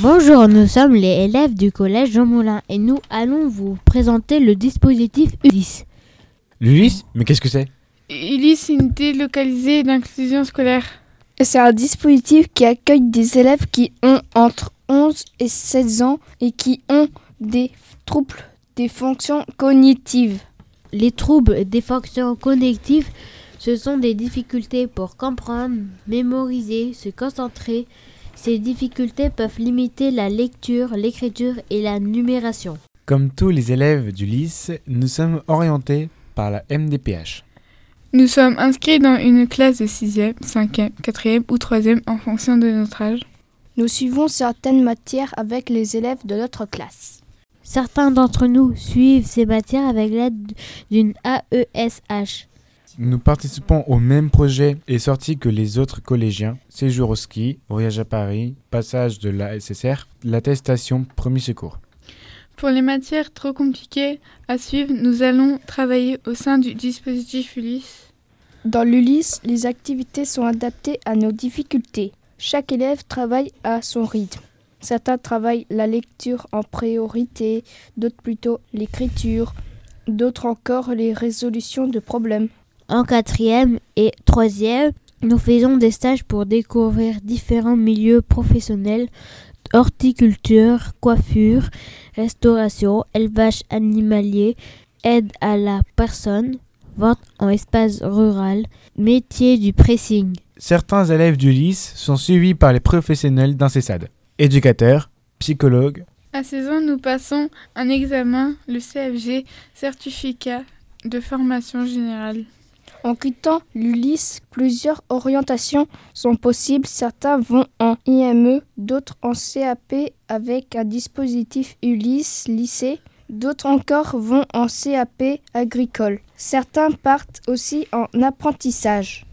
Bonjour, nous sommes les élèves du collège Jean Moulin et nous allons vous présenter le dispositif Ulysse. L'Ulysse? Mais qu'est-ce que c'est? Ulysse, c'est une unité localisée d'inclusion scolaire. C'est un dispositif qui accueille des élèves qui ont entre 11 et 16 ans et qui ont des troubles des fonctions cognitives. Les troubles des fonctions cognitives, ce sont des difficultés pour comprendre, mémoriser, se concentrer. Ces difficultés peuvent limiter la lecture, l'écriture et la numération. Comme tous les élèves du lycée, nous sommes orientés par la MDPH. Nous sommes inscrits dans une classe de 6e, 5e, 4e ou 3e en fonction de notre âge. Nous suivons certaines matières avec les élèves de notre classe. Certains d'entre nous suivent ces matières avec l'aide d'une AESH. Nous participons au même projet et sorties que les autres collégiens. Séjour au ski, voyage à Paris, passage de la SSR, l'attestation premier secours. Pour les matières trop compliquées à suivre, nous allons travailler au sein du dispositif Ulysse. Dans l'Ulysse, les activités sont adaptées à nos difficultés. Chaque élève travaille à son rythme. Certains travaillent la lecture en priorité, d'autres plutôt l'écriture, d'autres encore les résolutions de problèmes. En quatrième et troisième, nous faisons des stages pour découvrir différents milieux professionnels, horticulture, coiffure, restauration, élevage animalier, aide à la personne, vente en espace rural, métier du pressing. Certains élèves du lycée sont suivis par les professionnels dans ces SAD éducateur, psychologue. À 16 ans, nous passons un examen, le CFG, certificat de formation générale. En quittant l'Ulysse, plusieurs orientations sont possibles. Certains vont en IME, d'autres en CAP avec un dispositif Ulysse lycée. D'autres encore vont en CAP agricole. Certains partent aussi en apprentissage.